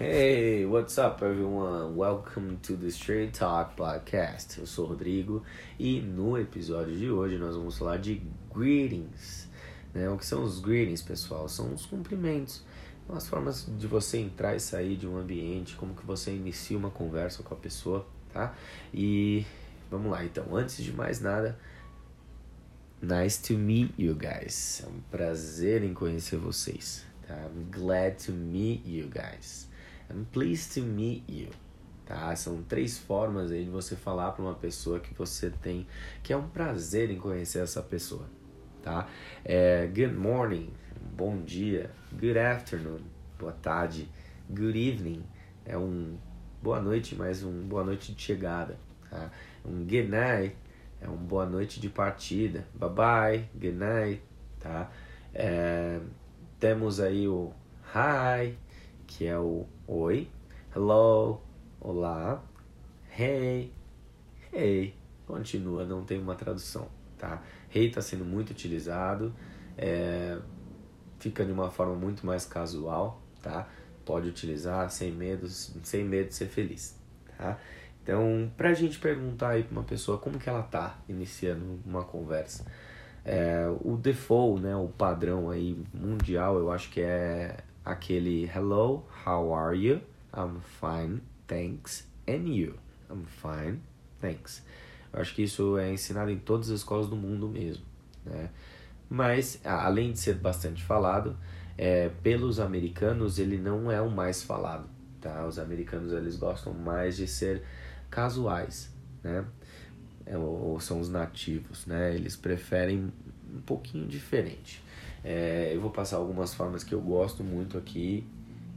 Hey, what's up everyone? Welcome to the Straight Talk Podcast. Eu sou o Rodrigo e no episódio de hoje nós vamos falar de greetings. Né? O que são os greetings, pessoal? São os cumprimentos, as formas de você entrar e sair de um ambiente, como que você inicia uma conversa com a pessoa, tá? E vamos lá, então, antes de mais nada, nice to meet you guys. É um prazer em conhecer vocês. Tá? I'm glad to meet you guys. I'm pleased to meet you. Tá? São três formas aí de você falar para uma pessoa que você tem, que é um prazer em conhecer essa pessoa, tá? É, good morning, bom dia. Good afternoon, boa tarde. Good evening, é um boa noite, mas um boa noite de chegada, tá? Um good night é um boa noite de partida. Bye bye, good night, tá? É, temos aí o hi, que é o oi, hello, olá, hey, hey, continua, não tem uma tradução, tá? Hey está sendo muito utilizado, é, fica de uma forma muito mais casual, tá? Pode utilizar sem medo, sem medo de ser feliz, tá? Então, pra gente perguntar aí pra uma pessoa como que ela tá iniciando uma conversa, é, o default, né, o padrão aí mundial, eu acho que é aquele hello, how are you? I'm fine, thanks. And you? I'm fine, thanks. Eu acho que isso é ensinado em todas as escolas do mundo mesmo, né? Mas, além de ser bastante falado, é, pelos americanos ele não é o mais falado, tá? Os americanos eles gostam mais de ser casuais, né? É, ou são os nativos, né? Eles preferem um pouquinho diferente. É, eu vou passar algumas formas que eu gosto muito aqui,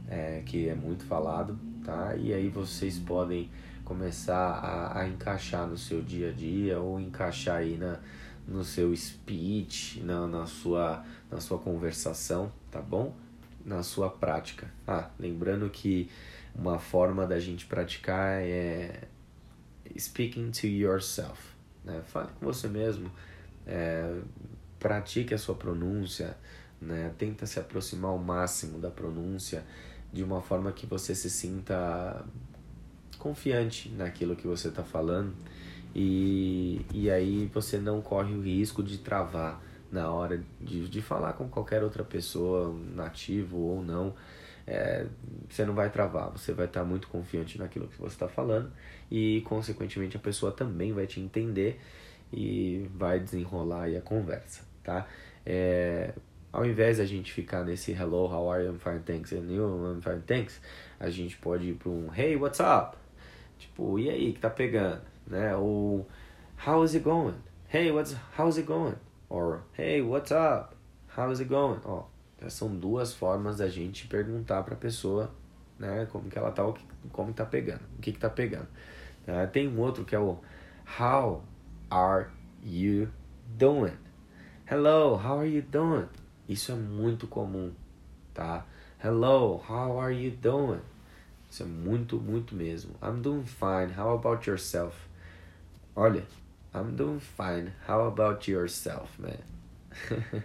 é, que é muito falado, tá? E aí vocês podem começar a, a encaixar no seu dia a dia ou encaixar aí na, no seu speech, na, na, sua, na sua conversação, tá bom? Na sua prática. Ah, lembrando que uma forma da gente praticar é speaking to yourself. Né? Fale com você mesmo. É, pratique a sua pronúncia, né? Tenta se aproximar ao máximo da pronúncia de uma forma que você se sinta confiante naquilo que você está falando e, e aí você não corre o risco de travar na hora de, de falar com qualquer outra pessoa, nativo ou não. É, você não vai travar, você vai estar tá muito confiante naquilo que você está falando e, consequentemente, a pessoa também vai te entender e vai desenrolar aí a conversa tá? É, ao invés da gente ficar nesse hello, how are you, I'm fine, thanks, and you, I'm fine, thanks, a gente pode ir para um hey, what's up? Tipo, e aí, que tá pegando? Né? Ou how's it going? Hey, what's, how's it going? Or hey, what's up? How's it going? Ó, são duas formas da gente perguntar para a pessoa, né, como que ela tá, como tá pegando, o que que tá pegando. Uh, tem um outro que é o how are you doing? Hello, how are you doing? Isso é muito comum, tá? Hello, how are you doing? Isso é muito, muito mesmo. I'm doing fine. How about yourself? Olha, I'm doing fine. How about yourself, man?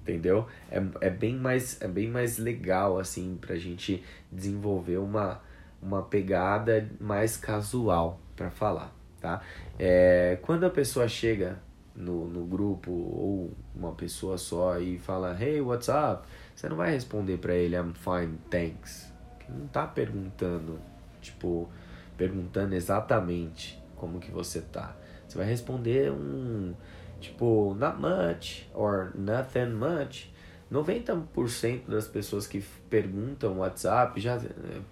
Entendeu? É, é, bem mais, é bem mais legal, assim, pra gente desenvolver uma, uma pegada mais casual para falar, tá? É, quando a pessoa chega no, no grupo ou uma pessoa só e fala Hey, what's up? Você não vai responder para ele I'm fine, thanks. Não tá perguntando, tipo, perguntando exatamente como que você tá. Você vai responder um tipo not much or nothing much. 90% das pessoas que perguntam WhatsApp já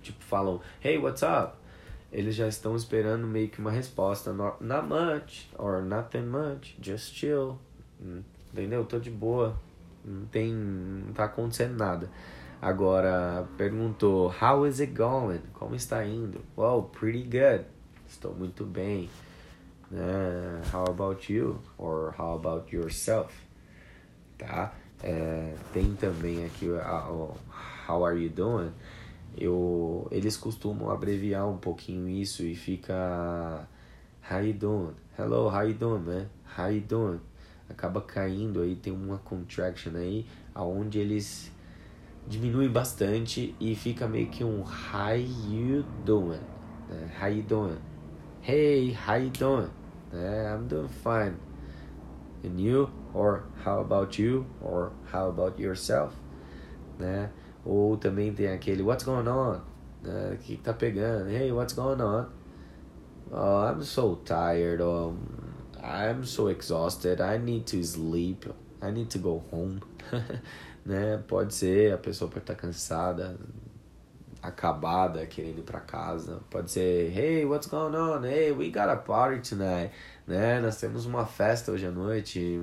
tipo falam Hey, what's up? Eles já estão esperando meio que uma resposta. Not, not much, or nothing much, just chill. Hum, entendeu? Tô de boa. Não tem. Não tá acontecendo nada. Agora, perguntou: How is it going? Como está indo? Well, pretty good. Estou muito bem. Uh, how about you? Or how about yourself? Tá? É, tem também aqui o How are you doing? Eu, eles costumam abreviar um pouquinho isso e fica How you doing? Hello, how you doing, man? How you doing? Acaba caindo aí, tem uma contraction aí, aonde eles diminui bastante e fica meio que um how you doing, né? how you doing, hey, how you doing, né? I'm doing fine, and you, or how about you, or how about yourself, né? Ou também tem aquele what's going on, né? O que tá pegando, hey, what's going on? Oh, I'm so tired, oh, I'm so exhausted, I need to sleep, I need to go home. né? Pode ser a pessoa pode estar cansada, acabada, querendo ir para casa. Pode ser, hey, what's going on? Hey, we got a party tonight, né? Nós temos uma festa hoje à noite.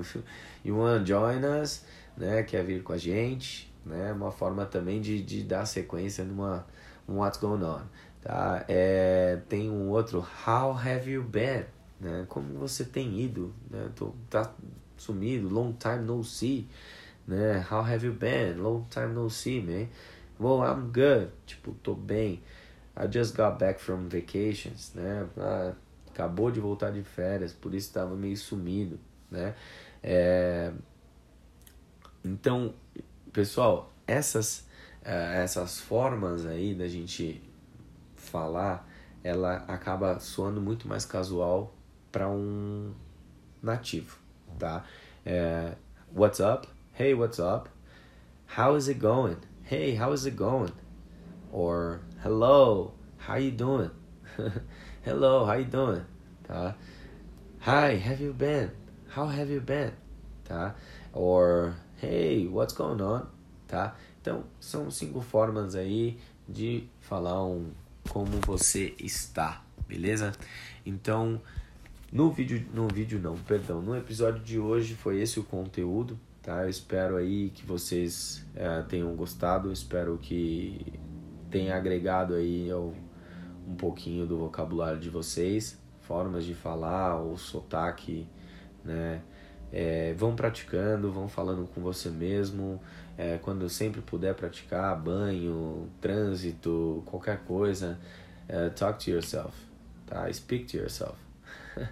You wanna join us? Né? Quer vir com a gente? Né? Uma forma também de, de dar sequência numa um what's going on, tá? É, tem um outro how have you been? Né? Como você tem ido? Né? Tô, tá sumido, long time no see né? How have you been? Long time no see, man. Well, I'm good. Tipo, tô bem. I just got back from vacations, né? Ah, acabou de voltar de férias, por isso estava meio sumido, né? É... Então, pessoal, essas, uh, essas formas aí da gente falar, ela acaba soando muito mais casual para um nativo, tá? É, what's up? Hey, what's up? How is it going? Hey, how is it going? Or hello, how you doing? hello, how you doing? Tá? Hi, have you been? How have you been? Tá? Or hey, what's going on? Tá? Então, são cinco formas aí de falar um como você está, beleza? Então, no vídeo, no vídeo não, perdão, no episódio de hoje foi esse o conteúdo, Tá? Eu espero aí que vocês é, tenham gostado, espero que tenha agregado aí um pouquinho do vocabulário de vocês, formas de falar, o sotaque, né? É, vão praticando, vão falando com você mesmo. É, quando sempre puder praticar, banho, trânsito, qualquer coisa, é, talk to yourself, tá? Speak to yourself.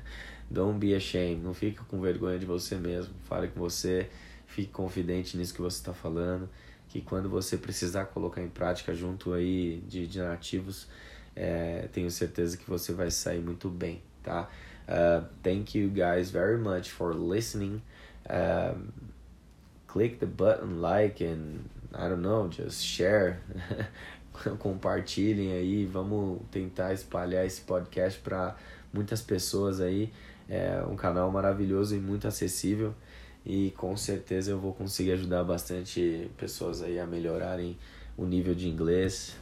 Don't be ashamed, não fica com vergonha de você mesmo. Fale com você Fique confidente nisso que você está falando, que quando você precisar colocar em prática junto aí de, de nativos, é, tenho certeza que você vai sair muito bem, tá? Uh, thank you guys very much for listening. Um, click the button like and I don't know, just share. Compartilhem aí, vamos tentar espalhar esse podcast para muitas pessoas aí. É um canal maravilhoso e muito acessível e com certeza eu vou conseguir ajudar bastante pessoas aí a melhorarem o nível de inglês,